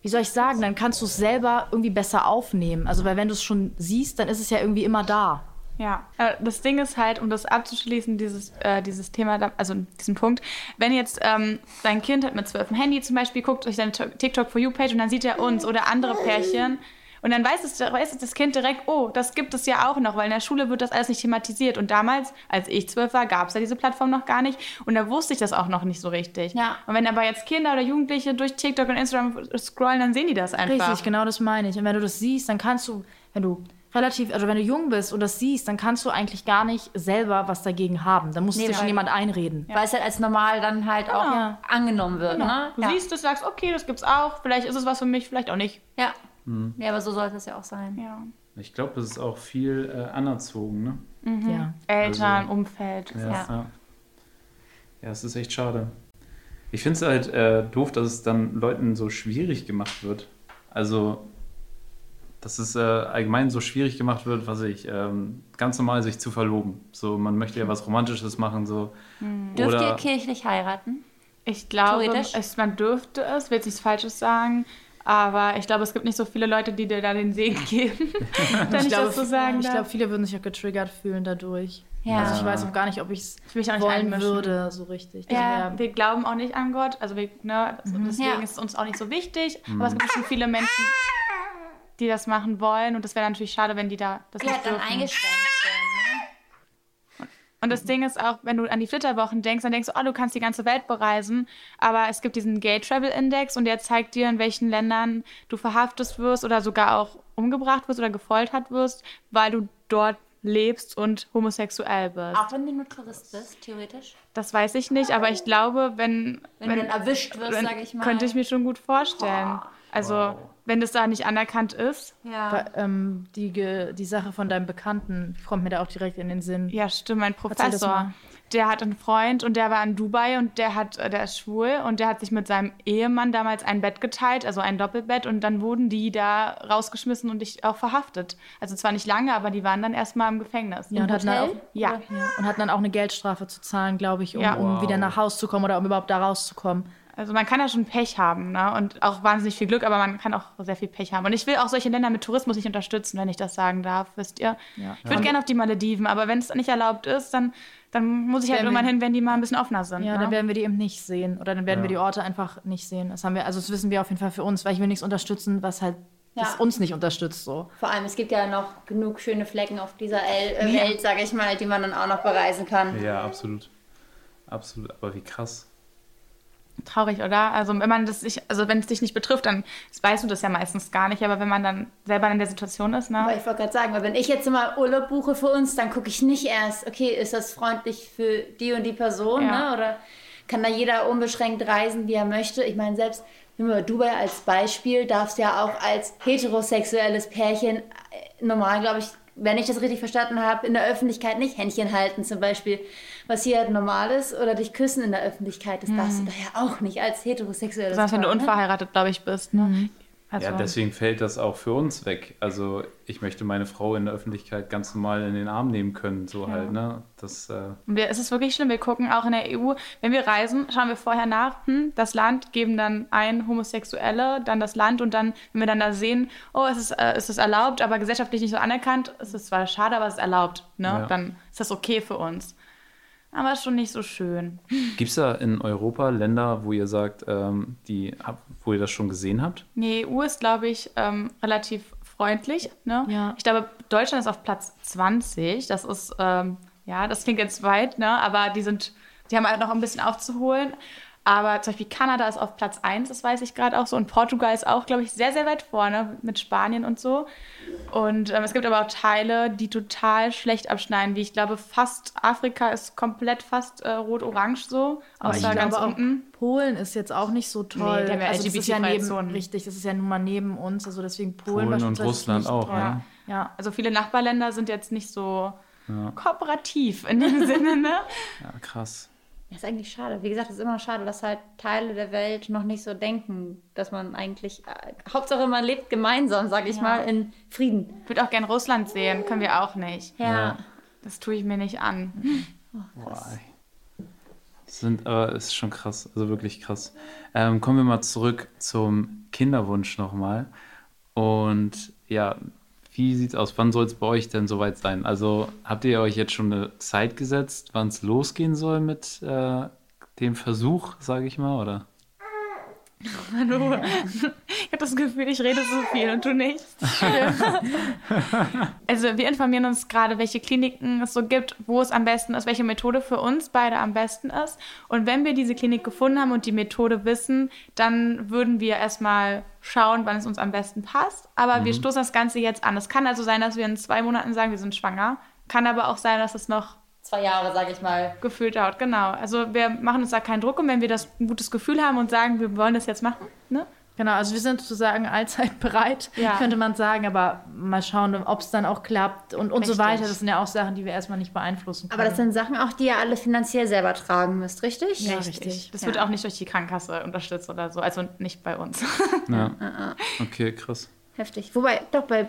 wie soll ich sagen, dann kannst du es selber irgendwie besser aufnehmen. Also, weil wenn du es schon siehst, dann ist es ja irgendwie immer da. Ja, äh, das Ding ist halt, um das abzuschließen, dieses, äh, dieses Thema, also diesen Punkt, wenn jetzt ähm, dein Kind hat mit zwölf ein Handy zum Beispiel, guckt euch seine TikTok for You Page und dann sieht er uns oder andere Pärchen und dann weiß es, weiß es das Kind direkt, oh, das gibt es ja auch noch, weil in der Schule wird das alles nicht thematisiert und damals, als ich zwölf war, gab es ja diese Plattform noch gar nicht und da wusste ich das auch noch nicht so richtig. Ja. Und wenn aber jetzt Kinder oder Jugendliche durch TikTok und Instagram scrollen, dann sehen die das einfach. Richtig, genau das meine ich. Und wenn du das siehst, dann kannst du, wenn du relativ, also wenn du jung bist und das siehst, dann kannst du eigentlich gar nicht selber was dagegen haben. Dann muss Nee, dir schon jemand einreden. Weil es halt als normal dann halt auch Ja. angenommen wird. Ne? Du ja. siehst es, sagst, okay, das gibt's auch, vielleicht ist es was für mich, vielleicht auch nicht. Ja. ja, aber so sollte es ja auch sein. Ja. Ich glaube, es ist auch viel äh, anerzogen, ne? Ja. Eltern, Also- Umfeld. Ja, Ja. ja. ja. es ist echt schade. Ich finde es halt äh, doof, dass es dann Leuten so schwierig gemacht wird. Also, dass es äh, allgemein so schwierig gemacht wird, was ich, ähm, ganz normal sich zu verloben. So, man möchte ja was Romantisches machen, so. Dürft ihr kirchlich heiraten? Ich glaube, es, man dürfte es, will jetzt nichts Falsches sagen, aber ich glaube, es gibt nicht so viele Leute, die dir da den Segen geben, wenn ich, das so sagen ich glaube, viele würden sich auch getriggert fühlen dadurch. Ja. Also ich weiß auch gar nicht, ob ich es ich will mich auch nicht wollen einmischen. würde, so richtig. Ja, wär- wir glauben auch nicht an Gott, also wir, ne, deswegen Ja. ist es uns auch nicht so wichtig, aber es gibt schon viele Menschen, die das machen wollen und das wäre natürlich schade, wenn die da das Ja, nicht dann dürfen. eingeschränkt sind. Und das Ding ist auch, wenn du an die Flitterwochen denkst, dann denkst du, oh, du kannst die ganze Welt bereisen. Aber es gibt diesen Gay Travel Index und der zeigt dir, in welchen Ländern du verhaftet wirst oder sogar auch umgebracht wirst oder gefoltert wirst, weil du dort lebst und homosexuell bist. Ne? Auch wenn du nur Tourist bist, theoretisch. Das weiß ich nicht, aber ich glaube, wenn, Wenn, du dann erwischt wirst, dann sage ich mal. könnte ich mir schon gut vorstellen. Also, Wow. Wenn das da nicht anerkannt ist. Ja. Weil, ähm, die, die Sache von deinem Bekannten kommt mir da auch direkt in den Sinn. Ja, stimmt, mein Professor. Der hat einen Freund und der war in Dubai und der hat, äh, der ist schwul und der hat sich mit seinem Ehemann damals ein Bett geteilt, also ein Doppelbett und dann wurden die da rausgeschmissen und ich auch verhaftet. Also zwar nicht lange, aber die waren dann erstmal im Gefängnis. Ja, und hatten, dann auch? Ja. Ja, und hatten dann auch eine Geldstrafe zu zahlen, glaube ich, um, Ja. um Wow. wieder nach Haus zu kommen oder um überhaupt da rauszukommen. Also man kann ja schon Pech haben, ne? Und auch wahnsinnig viel Glück, aber man kann auch sehr viel Pech haben. Und ich will auch solche Länder mit Tourismus nicht unterstützen, wenn ich das sagen darf, wisst ihr. Ja. Ich würde gerne auf die Malediven, aber wenn es nicht erlaubt ist, dann, dann muss ich halt irgendwann hin, wenn die mal ein bisschen offener sind. Ja, ne? dann werden wir die eben nicht sehen oder dann werden Ja. wir die Orte einfach nicht sehen. Das haben wir, also das wissen wir auf jeden Fall für uns, weil ich will nichts unterstützen, was halt Ja. das uns nicht unterstützt so. Vor allem, es gibt ja noch genug schöne Flecken auf dieser El Welt, sage ich mal, die man dann auch noch bereisen kann. ja, absolut. Absolut, aber wie krass. Traurig, oder? Also wenn man das sich, also wenn es dich nicht betrifft, dann weißt du das ja meistens gar nicht, aber wenn man dann selber in der Situation ist, Aber ne? ich wollte gerade sagen, weil wenn ich jetzt mal Urlaub buche für uns, dann gucke ich nicht erst, okay, ist das freundlich für die und die Person, Ja. ne? Oder kann da jeder unbeschränkt reisen, wie er möchte? Ich meine, selbst nehmen wir Dubai als Beispiel, darfst ja auch als heterosexuelles Pärchen äh, normal, glaube ich, wenn ich das richtig verstanden habe, in der Öffentlichkeit nicht Händchen halten zum Beispiel, was hier halt normal ist, oder dich küssen in der Öffentlichkeit, das darfst du da ja auch nicht als heterosexuelles Besonders wenn du ne? unverheiratet, glaube ich, bist, ne? Also, Ja, deswegen fällt das auch für uns weg. Also ich möchte meine Frau in der Öffentlichkeit ganz normal in den Arm nehmen können, so halt, ne? Das, äh, Und wir, es ist wirklich schlimm. Wir gucken auch in der EU, wenn wir reisen, schauen wir vorher nach, hm, das Land, geben dann ein Homosexuelle, dann das Land und dann, wenn wir dann da sehen, oh, es ist, äh, es ist erlaubt, aber gesellschaftlich nicht so anerkannt, es ist zwar schade, aber es ist erlaubt, ne? Ja. Dann ist das okay für uns. Aber ist schon nicht so schön. Gibt es da in Europa Länder, wo ihr sagt, ähm, die, wo ihr das schon gesehen habt? Nee, EU ist, glaube ich, ähm, relativ freundlich. Ne? Ja. Ich glaube, Deutschland ist auf Platz 20. Das ist, ähm, ja, das klingt jetzt weit, ne? aber die sind, die haben halt noch ein bisschen aufzuholen. Aber zum Beispiel Kanada ist auf Platz 1, das weiß ich gerade auch so. Und Portugal ist auch, glaube ich, sehr, sehr weit vorne mit Spanien und so. Und ähm, es gibt aber auch Teile, die total schlecht abschneiden, wie ich glaube, fast Afrika ist komplett fast äh, rot-orange so. Aber ich Außer ganz glaube auch, unten. Polen ist jetzt auch nicht so toll. Nee, ja also das ist ja neben, Zonen. richtig, das ist ja nun mal neben uns, also deswegen Polen, Polen und Russland nicht auch, toll. ja. Ja, Also viele Nachbarländer sind jetzt nicht so kooperativ in dem Sinne, ne? Ja, krass. Das ist eigentlich schade. Wie gesagt, es ist immer schade, dass halt Teile der Welt noch nicht so denken, dass man eigentlich, äh, Hauptsache man lebt gemeinsam, sag ich mal, in Frieden. Ich würde auch gern Russland sehen, können wir auch nicht. Ja. Das tue ich mir nicht an. Boah, ey. Sind, aber ist schon krass, also wirklich krass. Ähm, kommen wir mal zurück zum Kinderwunsch nochmal. Und ja, wie sieht's aus? Wann soll es bei euch denn soweit sein? Also habt ihr euch jetzt schon eine Zeit gesetzt, wann es losgehen soll mit äh, dem Versuch, sage ich mal, oder? Hallo. Ich habe das Gefühl, ich rede so viel und du nichts. also wir informieren uns gerade, welche Kliniken es so gibt, wo es am besten ist, welche Methode für uns beide am besten ist. Und wenn wir diese Klinik gefunden haben und die Methode wissen, dann würden wir erstmal schauen, wann es uns am besten passt. Aber wir stoßen das Ganze jetzt an. Es kann also sein, dass wir in zwei Monaten sagen, wir sind schwanger. Kann aber auch sein, dass es noch Zwei Jahre, sag ich mal. gefühlt dauert. Genau. Also wir machen uns da keinen Druck und wenn wir das ein gutes Gefühl haben und sagen, wir wollen das jetzt machen, ne? Genau, also wir sind sozusagen allzeit bereit, Ja. könnte man sagen, aber mal schauen, ob es dann auch klappt und, und so weiter. Das sind ja auch Sachen, die wir erstmal nicht beeinflussen können. Aber das sind Sachen auch, die ihr alle finanziell selber tragen müsst, richtig? Ja, Richtig. richtig. Das Ja. wird auch nicht durch die Krankenkasse unterstützt oder so. Also nicht bei uns. Ja. Okay, krass. Heftig. Wobei, doch, bei,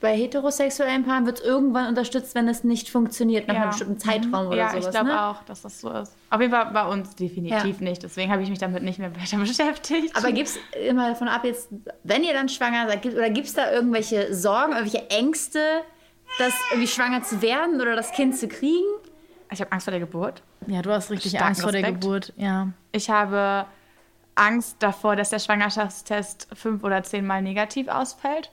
bei heterosexuellen Paaren wird es irgendwann unterstützt, wenn es nicht funktioniert, nach Ja. einem bestimmten Zeitraum oder ja, sowas. ich glaube ne? auch, dass das so ist. Auf jeden Fall bei uns definitiv nicht. Deswegen habe ich mich damit nicht mehr weiter beschäftigt. Aber gibt es immer davon ab, jetzt, wenn ihr dann schwanger seid, gibt, oder gibt es da irgendwelche Sorgen, irgendwelche Ängste, das irgendwie schwanger zu werden oder das Kind zu kriegen? ich habe Angst vor der Geburt. ja, du hast richtig Starken Angst vor der Respekt. Geburt. Ja. Ich habe Angst davor, dass der Schwangerschaftstest fünf oder zehnmal negativ ausfällt.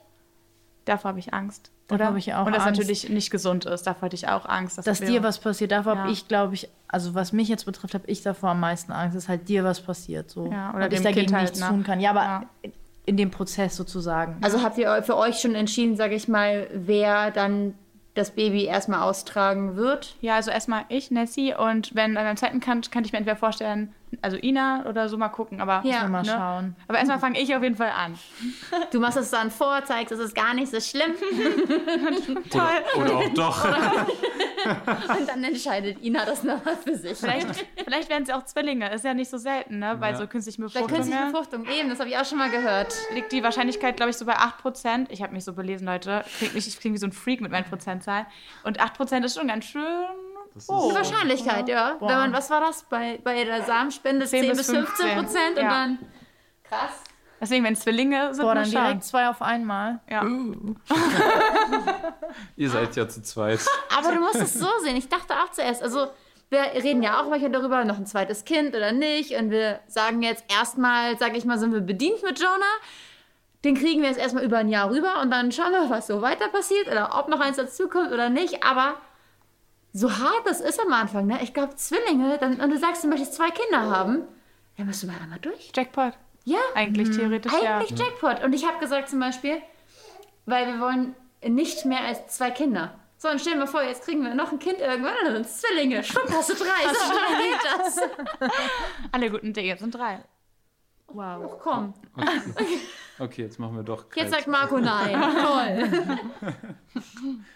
Davor habe ich Angst. Davor Oder? habe ich auch Und das Angst. natürlich nicht gesund ist. Davor hatte ich auch Angst. Dass wir- dir was passiert, davor Ja. habe ich, glaube ich, also was mich jetzt betrifft, habe ich davor am meisten Angst, dass halt dir was passiert. So. Ja, oder und ich dagegen halt, nichts ne? tun kann. Ja, aber Ja. in dem Prozess sozusagen. Also habt ihr für euch schon entschieden, sage ich mal, wer dann das Baby erstmal austragen wird? Ja, also erstmal ich, Nessie, und wenn dann am zweiten kann, kann ich mir entweder vorstellen, also Ina oder so mal gucken, aber Ja. Mal ne? schauen. Aber erstmal fange ich auf jeden Fall an. Du machst es dann vor, zeigst, es ist gar nicht so schlimm Oder, oder auch doch. und dann entscheidet Ina das nochmal für sich. Vielleicht, vielleicht werden sie auch Zwillinge, ist ja nicht so selten, ne? Bei Ja. so künstlichen Bei Befruchtungen künstlicher Befruchtung, eben, das habe ich auch schon mal gehört. liegt die Wahrscheinlichkeit, glaube ich, so bei 8%. Ich habe mich so belesen, Leute. Klingt nicht, ich klinge wie so ein Freak mit meinen Prozentzahlen. Und 8% ist schon ganz schön ist hoch. Die Wahrscheinlichkeit, ja. Boah. Wenn man, was war das? Bei, bei der Samenspende 10, 10 bis bis 15 Prozent und ja. dann. Krass. Deswegen, wenn Zwillinge sind, Boah, dann schauen. direkt zwei auf einmal. Ja. Ihr seid ja zu zweit. Aber du musst es so sehen. Ich dachte auch zuerst, also wir reden ja auch manchmal darüber, noch ein zweites Kind oder nicht. Und wir sagen jetzt erstmal, sage ich mal, sind wir bedient mit Jonah. Den kriegen wir jetzt erstmal über ein Jahr rüber und dann schauen wir, was so weiter passiert oder ob noch eins dazukommt oder nicht. Aber so hart das ist am Anfang, ne? Ich glaube, Zwillinge, dann, und du sagst, du möchtest zwei Kinder haben, dann bist du mal einmal durch. Jackpot. Ja, Eigentlich theoretisch, ja. eigentlich Jackpot. Und ich habe gesagt zum Beispiel, weil wir wollen nicht mehr als zwei Kinder. So, und stell dir mal vor, jetzt kriegen wir noch ein Kind irgendwann und dann sind es Zwillinge. Schwupp, hast du drei. So schnell geht das. Alle guten Dinge sind drei. Wow. Ach, komm. Okay, jetzt machen wir doch. Jetzt Kreis. sagt Marco nein. Toll.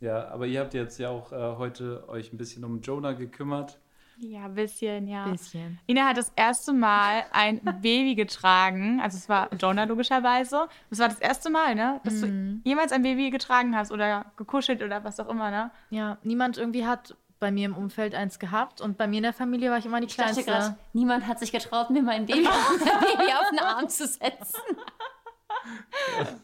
Ja, aber ihr habt jetzt ja auch äh, heute euch ein bisschen um Jonah gekümmert. Ja, ein bisschen, ja. Bisschen. Ina hat das erste Mal ein Baby getragen. Also es war Jonah logischerweise. Das war das erste Mal, ne? Dass du jemals ein Baby getragen hast oder gekuschelt oder was auch immer, ne? Ja, niemand irgendwie hat bei mir im Umfeld eins gehabt und bei mir in der Familie war ich immer die Ich Kleinste. gerade, niemand hat sich getraut, mir mein Baby, mein Baby auf den Arm zu setzen.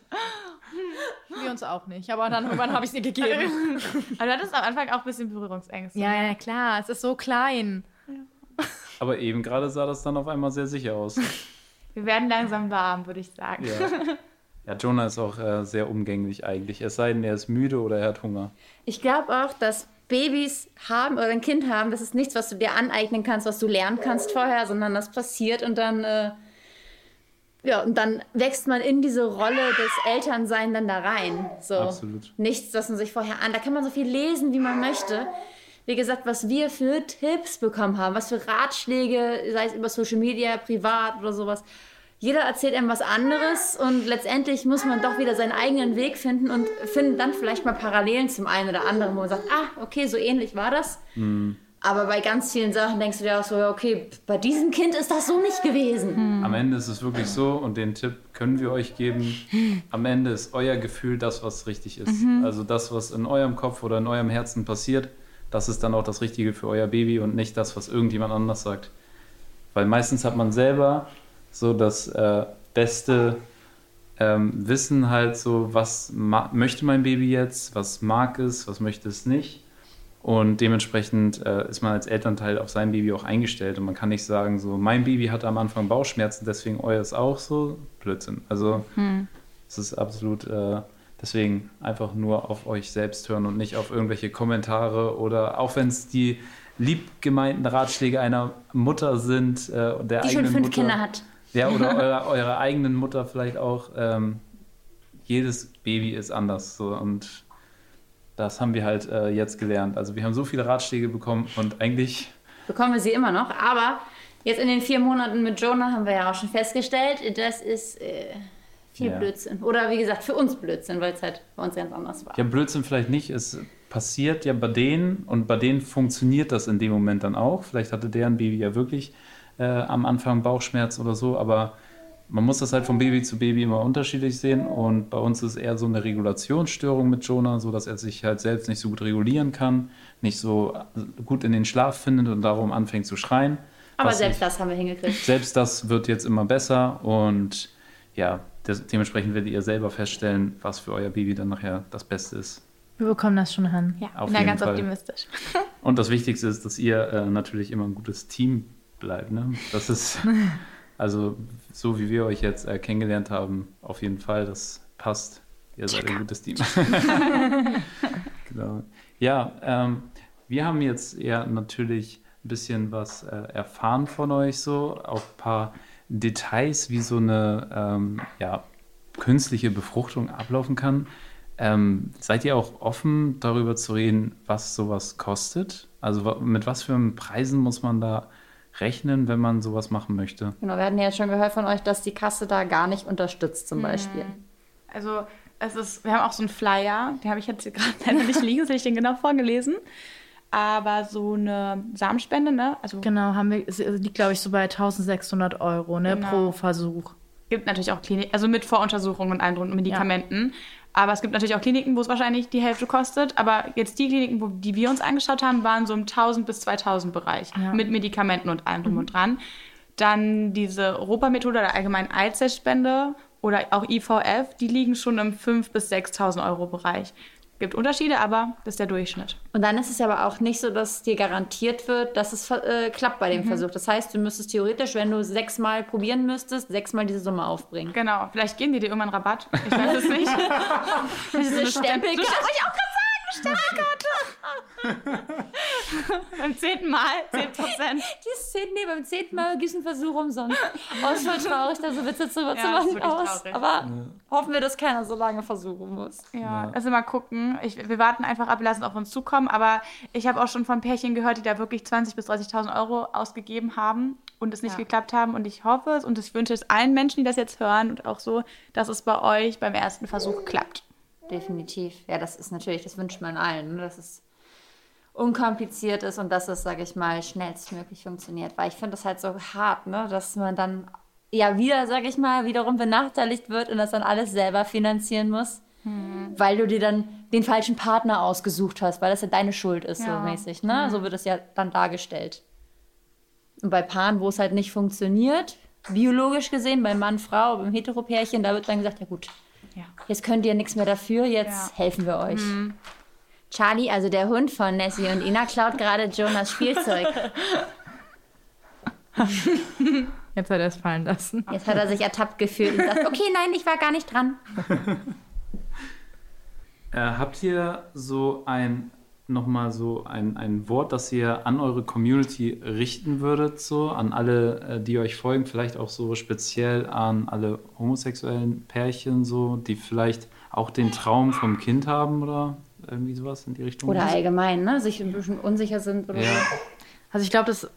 Wir uns auch nicht, aber dann irgendwann habe ich es ihr gegeben. Aber du hattest am Anfang auch ein bisschen Berührungsängste. ja, ja, klar, es ist so klein. Aber eben gerade sah das dann auf einmal sehr sicher aus. Wir werden langsam warm, würde ich sagen. Ja. Ja, Jonah ist auch äh, sehr umgänglich eigentlich. Es sei denn, er ist müde oder er hat Hunger. Ich glaube auch, dass Babys haben oder ein Kind haben, das ist nichts, was du dir aneignen kannst, was du lernen kannst vorher, sondern das passiert und dann, äh, ja, und dann wächst man in diese Rolle des Elternsein dann da rein. So. Absolut. Nichts, das man sich vorher an. Da kann man so viel lesen, wie man möchte. Wie gesagt, was wir für Tipps bekommen haben, was für Ratschläge, sei es über Social Media, privat oder sowas. Jeder erzählt einem was anderes und letztendlich muss man doch wieder seinen eigenen Weg finden und findet dann vielleicht mal Parallelen zum einen oder anderen, wo man sagt, ah, okay, so ähnlich war das. Aber bei ganz vielen Sachen denkst du dir auch so, ja, okay, bei diesem Kind ist das so nicht gewesen. Am Ende ist es wirklich so, und den Tipp können wir euch geben, am Ende ist euer Gefühl das, was richtig ist. Also das, was in eurem Kopf oder in eurem Herzen passiert, das ist dann auch das Richtige für euer Baby und nicht das, was irgendjemand anders sagt. Weil meistens hat man selber so das äh, beste ähm, Wissen halt so, was möchte mein Baby jetzt, was mag es, was möchte es nicht. Und dementsprechend äh, ist man als Elternteil auf sein Baby auch eingestellt. Und man kann nicht sagen, so, mein Baby hatte am Anfang Bauchschmerzen, deswegen eures auch so. Blödsinn. Also, es ist absolut, äh, deswegen einfach nur auf euch selbst hören und nicht auf irgendwelche Kommentare oder auch wenn es die lieb gemeinten Ratschläge einer Mutter sind, äh, der Die schon fünf Mutter. Kinder hat. Ja, oder eure, eure eigenen Mutter vielleicht auch. Ähm, jedes Baby ist anders. So, und das haben wir halt äh, jetzt gelernt. Also wir haben so viele Ratschläge bekommen und eigentlich, Bekommen wir sie immer noch. Aber jetzt in den vier Monaten mit Jonah haben wir ja auch schon festgestellt, das ist äh, viel Ja. Blödsinn. Oder wie gesagt, für uns Blödsinn, weil es halt bei uns ganz anders war. ja, Blödsinn vielleicht nicht. Es passiert ja bei denen und bei denen funktioniert das in dem Moment dann auch. Vielleicht hatte deren Baby ja wirklich äh, am Anfang Bauchschmerz oder so, aber man muss das halt von Baby zu Baby immer unterschiedlich sehen und bei uns ist eher so eine Regulationsstörung mit Jonah, so dass er sich halt selbst nicht so gut regulieren kann, nicht so gut in den Schlaf findet und darum anfängt zu schreien. Aber selbst nicht- das haben wir hingekriegt. selbst das wird jetzt immer besser und ja, des, dementsprechend werdet ihr selber feststellen, was für euer Baby dann nachher das Beste ist. Wir bekommen das schon hin. Ja, Auf bin da ganz Fall. optimistisch. Und das Wichtigste ist, dass ihr äh, natürlich immer ein gutes Team bleibt. Ne? Das ist, also so wie wir euch jetzt äh, kennengelernt haben, auf jeden Fall, das passt. Ihr seid ein gutes Team. genau. Ja, ähm, wir haben jetzt ja natürlich ein bisschen was äh, erfahren von euch, so auch ein paar Details, wie so eine ähm, ja, künstliche Befruchtung ablaufen kann. Ähm, seid ihr auch offen, darüber zu reden, was sowas kostet? Also mit was für Preisen muss man da rechnen, wenn man sowas machen möchte? Genau, wir hatten ja jetzt schon gehört von euch, dass die Kasse da gar nicht unterstützt, Mhm. zum Beispiel. Also es ist, wir haben auch so einen Flyer, den habe ich jetzt hier gerade leider nicht liegen, sonst hätte ich den genau vorgelesen. Aber so eine Samenspende, ne? Also Genau, haben wir, es liegt, glaube ich, so bei 1600 Euro ne, Genau. pro Versuch. gibt natürlich auch Kliniken, also mit Voruntersuchungen und und Medikamenten. Aber es gibt natürlich auch Kliniken, wo es wahrscheinlich die Hälfte kostet. Aber jetzt die Kliniken, wo, die wir uns angeschaut haben, waren so im 1000 bis 2000 Bereich Ja. mit Medikamenten und allem drum und dran. Dann diese Europa-Methode oder allgemein Eizellspende oder auch IVF, die liegen schon im 5.000 bis 6.000 Euro Bereich. Gibt Unterschiede, aber das ist der Durchschnitt. Und dann ist es aber auch nicht so, dass dir garantiert wird, dass es äh, klappt bei Mhm. dem Versuch. Das heißt, du müsstest theoretisch, wenn du sechsmal probieren müsstest, sechsmal diese Summe aufbringen. Genau, vielleicht geben die dir irgendwann Rabatt. Ich weiß es nicht. Diese Stempelkarte. So, ich auch gerade sagen, Stempelkarte. Beim zehnten Mal 10 Prozent. Die zehn, nee, beim zehnten Mal gibt's einen Versuch umsonst. Oh, ist voll traurig, da so Witze zu, zu Ja, ist machen aus. traurig. Aber hoffen wir, dass keiner so lange versuchen muss. Ja, Ja. also mal gucken. Ich, wir warten einfach ab, lassen auf uns zukommen. Aber ich habe auch schon von Pärchen gehört, die da wirklich 20.000 bis 30.000 Euro ausgegeben haben und es nicht Ja. geklappt haben. Und ich hoffe es und ich wünsche es allen Menschen, die das jetzt hören und auch so, dass es bei euch beim ersten Versuch klappt. Definitiv. Ja, das ist natürlich, das wünscht man allen, ne? dass es unkompliziert ist und dass es, sage ich mal, schnellstmöglich funktioniert. Weil ich finde das halt so hart, ne? dass man dann ja wieder, sage ich mal, wiederum benachteiligt wird und das dann alles selber finanzieren muss. Weil du dir dann den falschen Partner ausgesucht hast, weil das ja deine Schuld ist, Ja. so mäßig. Ne? So wird es ja dann dargestellt. Und bei Paaren, wo es halt nicht funktioniert, biologisch gesehen, bei Mann, Frau, beim Heteropärchen, da wird dann gesagt, ja gut, Ja. Jetzt könnt ihr nichts mehr dafür, jetzt Ja. helfen wir euch. Charlie, also der Hund von Nessie und Ina, klaut gerade Jonas Spielzeug. Jetzt hat er es fallen lassen. Jetzt hat er sich ertappt gefühlt und sagt, okay, nein, ich war gar nicht dran. Äh, habt ihr so ein nochmal so ein, ein Wort, das ihr an eure Community richten würdet, so an alle, äh, die euch folgen, vielleicht auch so speziell an alle homosexuellen Pärchen, so, die vielleicht auch den Traum vom Kind haben oder irgendwie sowas in die Richtung? Oder allgemein, ne? Sich ein bisschen unsicher sind oder Ja. so. Also ich glaube, das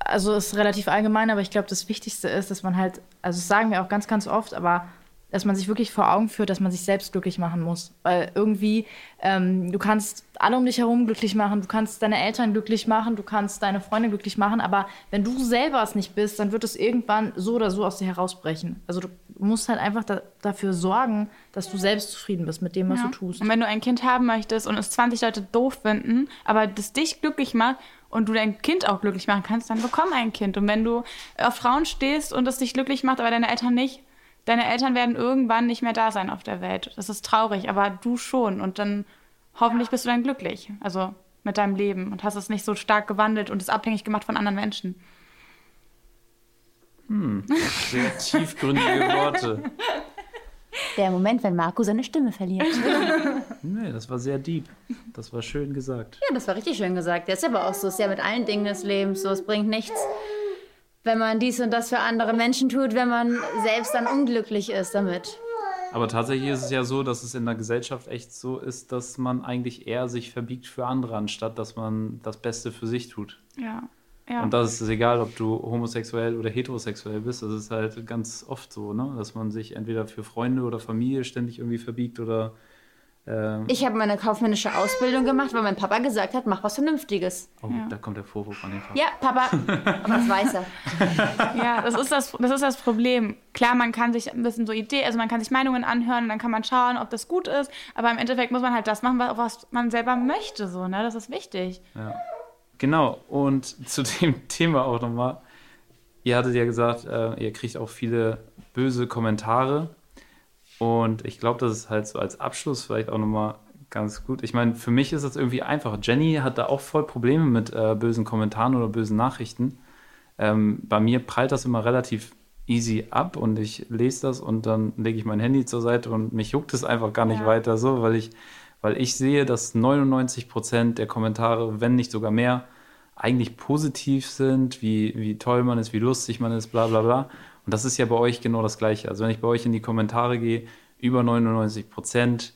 also ist relativ allgemein, aber ich glaube, das Wichtigste ist, dass man halt, also das sagen wir auch ganz, ganz oft, aber dass man sich wirklich vor Augen führt, dass man sich selbst glücklich machen muss. Weil irgendwie, ähm, du kannst alle um dich herum glücklich machen, du kannst deine Eltern glücklich machen, du kannst deine Freunde glücklich machen, aber wenn du selber es nicht bist, dann wird es irgendwann so oder so aus dir herausbrechen. Also du musst halt einfach da, dafür sorgen, dass du selbst zufrieden bist mit dem, was Ja. du tust. Und wenn du ein Kind haben möchtest und es 20 Leute doof finden, aber das dich glücklich macht und du dein Kind auch glücklich machen kannst, dann bekomm ein Kind. Und wenn du auf Frauen stehst und es dich glücklich macht, aber deine Eltern nicht, deine Eltern werden irgendwann nicht mehr da sein auf der Welt. Das ist traurig, aber du schon. Und dann hoffentlich bist du dann glücklich. Also mit deinem Leben und hast es nicht so stark gewandelt und es abhängig gemacht von anderen Menschen. Sehr tiefgründige Worte. Der Moment, wenn Marco seine Stimme verliert. Nee, das war sehr deep. Das war schön gesagt. Ja, das war richtig schön gesagt. Das ist aber auch so, ist ja mit allen Dingen des Lebens so. Es bringt nichts, wenn man dies und das für andere Menschen tut, wenn man selbst dann unglücklich ist damit. Aber tatsächlich ist es ja so, dass es in der Gesellschaft echt so ist, dass man eigentlich eher sich verbiegt für andere, anstatt dass man das Beste für sich tut. Ja. ja. Und das ist egal, ob du homosexuell oder heterosexuell bist. Das ist halt ganz oft so, ne? dass man sich entweder für Freunde oder Familie ständig irgendwie verbiegt oder. Ähm, Ich habe meine kaufmännische Ausbildung gemacht, weil mein Papa gesagt hat, mach was Vernünftiges. oh, da kommt der Vorwurf an den Vater. Ja, Papa, aber das weiß er. Ja, das ist das, das ist das Problem. Klar, man kann sich ein bisschen so Idee, also man kann sich Meinungen anhören und dann kann man schauen, ob das gut ist. Aber im Endeffekt muss man halt das machen, was man selber möchte, so, ne? Das ist wichtig. Genau, und zu dem Thema auch nochmal. Ihr hattet ja gesagt, äh, ihr kriegt auch viele böse Kommentare. Und ich glaube, das ist halt so als Abschluss vielleicht auch nochmal ganz gut. Ich meine, für mich ist das irgendwie einfach. Jenny hat da auch voll Probleme mit äh, bösen Kommentaren oder bösen Nachrichten. Ähm, bei mir prallt das immer relativ easy ab und ich lese das und dann lege ich mein Handy zur Seite und mich juckt es einfach gar nicht Ja. weiter so, weil ich, weil ich sehe, dass 99 Prozent der Kommentare, wenn nicht sogar mehr, eigentlich positiv sind, wie, wie toll man ist, wie lustig man ist, bla bla bla. Und das ist ja bei euch genau das Gleiche. Also wenn ich bei euch in die Kommentare gehe, über 99 Prozent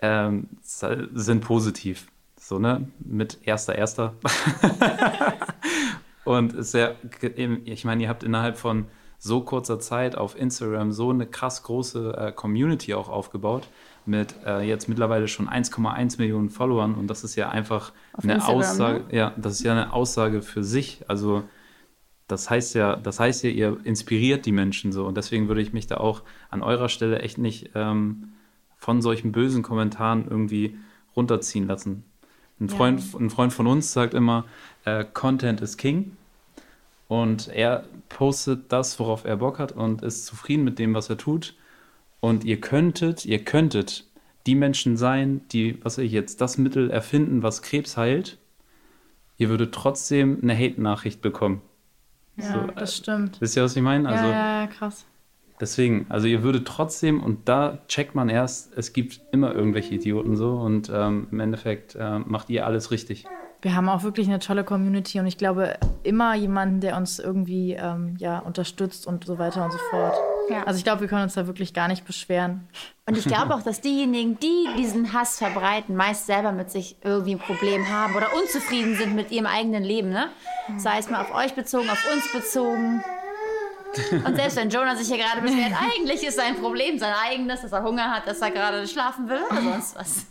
ähm, sind positiv. So, ne? Mit erster, erster. Und ist ja, ich meine, ihr habt innerhalb von so kurzer Zeit auf Instagram so eine krass große äh, Community auch aufgebaut mit äh, jetzt mittlerweile schon 1,1 Millionen Followern und das ist ja einfach Auf eine Instagram, Aussage, ne? ja, das ist ja eine Aussage für sich. Also das heißt ja, das heißt ja, ihr inspiriert die Menschen so und deswegen würde ich mich da auch an eurer Stelle echt nicht ähm, von solchen bösen Kommentaren irgendwie runterziehen lassen. Ein, Ja. Freund, ein Freund von uns sagt immer, äh, Content is King. Und er postet das, worauf er Bock hat und ist zufrieden mit dem, was er tut. Und ihr könntet, ihr könntet die Menschen sein, die, was ich jetzt, das Mittel erfinden, was Krebs heilt. Ihr würdet trotzdem eine Hate-Nachricht bekommen. Ja, So, das stimmt. Wisst ihr, was ich meine? Also, ja, ja, ja, krass. Deswegen, also ihr würdet trotzdem, und da checkt man erst, es gibt immer irgendwelche Idioten so und ähm, im Endeffekt äh, macht ihr alles richtig. Wir haben auch wirklich eine tolle Community und ich glaube immer jemanden, der uns irgendwie ähm, ja, unterstützt und so weiter und so fort. Ja. Also ich glaube, wir können uns da wirklich gar nicht beschweren. Und ich glaube auch, dass diejenigen, die diesen Hass verbreiten, meist selber mit sich irgendwie ein Problem haben oder unzufrieden sind mit ihrem eigenen Leben. Ne? Sei es mal auf euch bezogen, auf uns bezogen. Und selbst wenn Jonah sich hier gerade beschwert, eigentlich ist sein Problem sein eigenes, dass er Hunger hat, dass er gerade schlafen will oder sonst was.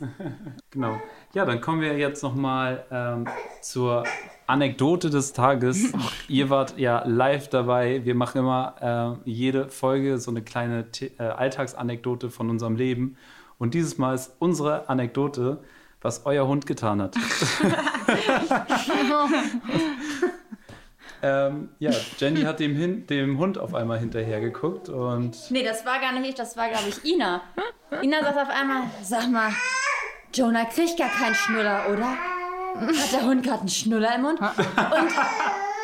Genau. Ja, dann kommen wir jetzt nochmal ähm, zur Anekdote des Tages. Ihr wart ja live dabei. Wir machen immer äh, jede Folge so eine kleine The äh, Alltagsanekdote von unserem Leben. Und dieses Mal ist unsere Anekdote, was euer Hund getan hat. ähm, ja, Jenny hat dem, hin dem Hund auf einmal hinterher geguckt und Nee, das war gar nicht ich, das war, glaube ich, Ina. Ina sagt auf einmal, sag mal, Jonah kriegt gar keinen Schnuller, oder? Hat der Hund gerade einen Schnuller im Mund? Und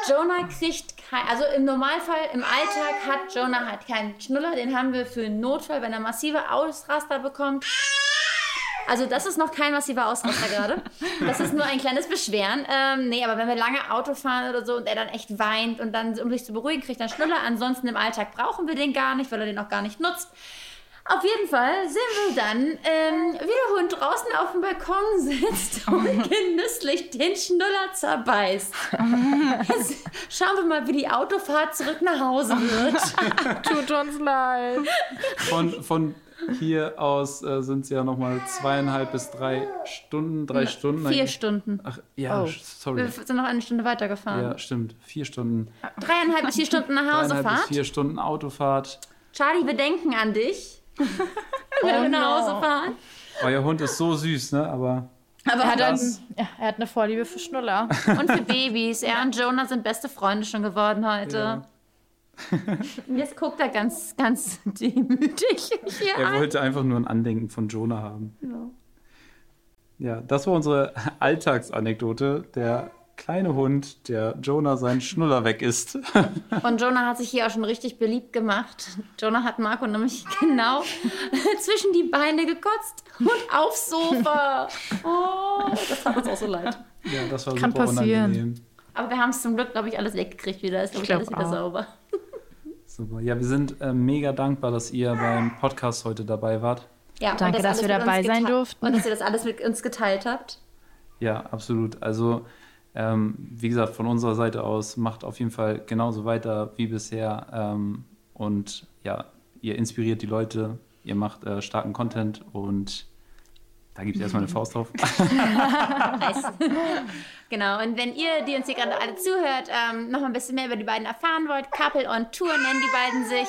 Jonah kriegt kein, also im Normalfall, im Alltag hat Jonah halt keinen Schnuller. Den haben wir für einen Notfall, wenn er massive Ausraster bekommt. Also das ist noch kein massiver Ausraster gerade. Das ist nur ein kleines Beschweren. Ähm, nee, aber wenn wir lange Auto fahren oder so und er dann echt weint und dann, um sich zu beruhigen, kriegt er einen Schnuller. Ansonsten im Alltag brauchen wir den gar nicht, weil er den auch gar nicht nutzt. Auf jeden Fall sehen wir dann, ähm, wie der Hund draußen auf dem Balkon sitzt und genüsslich den Schnuller zerbeißt. Jetzt schauen wir mal, wie die Autofahrt zurück nach Hause wird. Tut uns leid. Von, von hier aus äh, sind es ja nochmal zweieinhalb bis drei Stunden, drei Stunden. Vier Stunden. Ach, ja, Oh. sorry. Wir sind noch eine Stunde weitergefahren. Ja, stimmt. Vier Stunden. Dreieinhalb bis vier Stunden nach Hause Dreieinhalb bis Fahrt. vier Stunden Autofahrt. Charlie, wir denken an dich. Wenn wir nach Hause fahren. Euer Hund ist so süß, ne? Aber Aber Er hat, Das- ein, ja, er hat eine Vorliebe für Schnuller. Und für Babys. Er und Jonah sind beste Freunde schon geworden heute. Ja. Und jetzt guckt er ganz, ganz demütig hier er an. wollte einfach nur ein Andenken von Jonah haben. Ja, das war unsere Alltagsanekdote. Der kleine Hund, der Jonah seinen Schnuller weg isst. Und Jonah hat sich hier auch schon richtig beliebt gemacht. Jonah hat Marco nämlich genau zwischen die Beine gekotzt und aufs Sofa. Oh, das hat uns auch so leid. Ja, das war Kann super passieren. unangenehm. Aber wir haben es zum Glück, glaube ich, alles weggekriegt wieder. Ist, glaube ich, glaub alles wieder auch. sauber. Super. Ja, wir sind äh, mega dankbar, dass ihr beim Podcast heute dabei wart. Ja, Danke, das dass alles wir dabei sein durften. Und dass ihr das alles mit uns geteilt habt. Ja, absolut. Also, ähm, wie gesagt, von unserer Seite aus macht auf jeden Fall genauso weiter wie bisher. Ähm, und ja, ihr inspiriert die Leute, ihr macht äh, starken Content und da gibt es erstmal eine Faust drauf. Genau, und wenn ihr, die uns hier gerade alle zuhört, ähm, noch mal ein bisschen mehr über die beiden erfahren wollt, Couple on Tour nennen die beiden sich.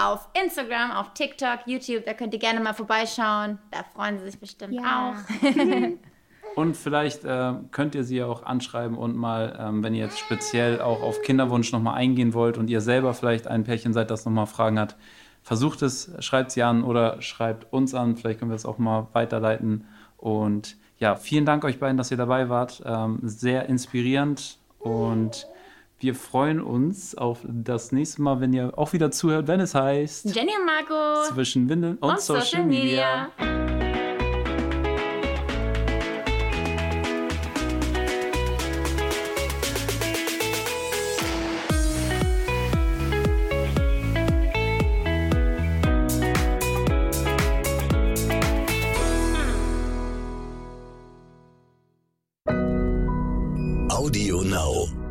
Auf Instagram, auf TikTok, YouTube, da könnt ihr gerne mal vorbeischauen. Da freuen sie sich bestimmt Ja. auch. Und vielleicht äh, könnt ihr sie ja auch anschreiben und mal, ähm, wenn ihr jetzt speziell auch auf Kinderwunsch nochmal eingehen wollt und ihr selber vielleicht ein Pärchen seid, das nochmal Fragen hat, versucht es, schreibt sie an oder schreibt uns an. Vielleicht können wir es auch mal weiterleiten. Und ja, vielen Dank euch beiden, dass ihr dabei wart. Ähm, sehr inspirierend und wir freuen uns auf das nächste Mal, wenn ihr auch wieder zuhört, wenn es heißt Jenny und Marco zwischen Windeln und, und Social Media. Audio Now.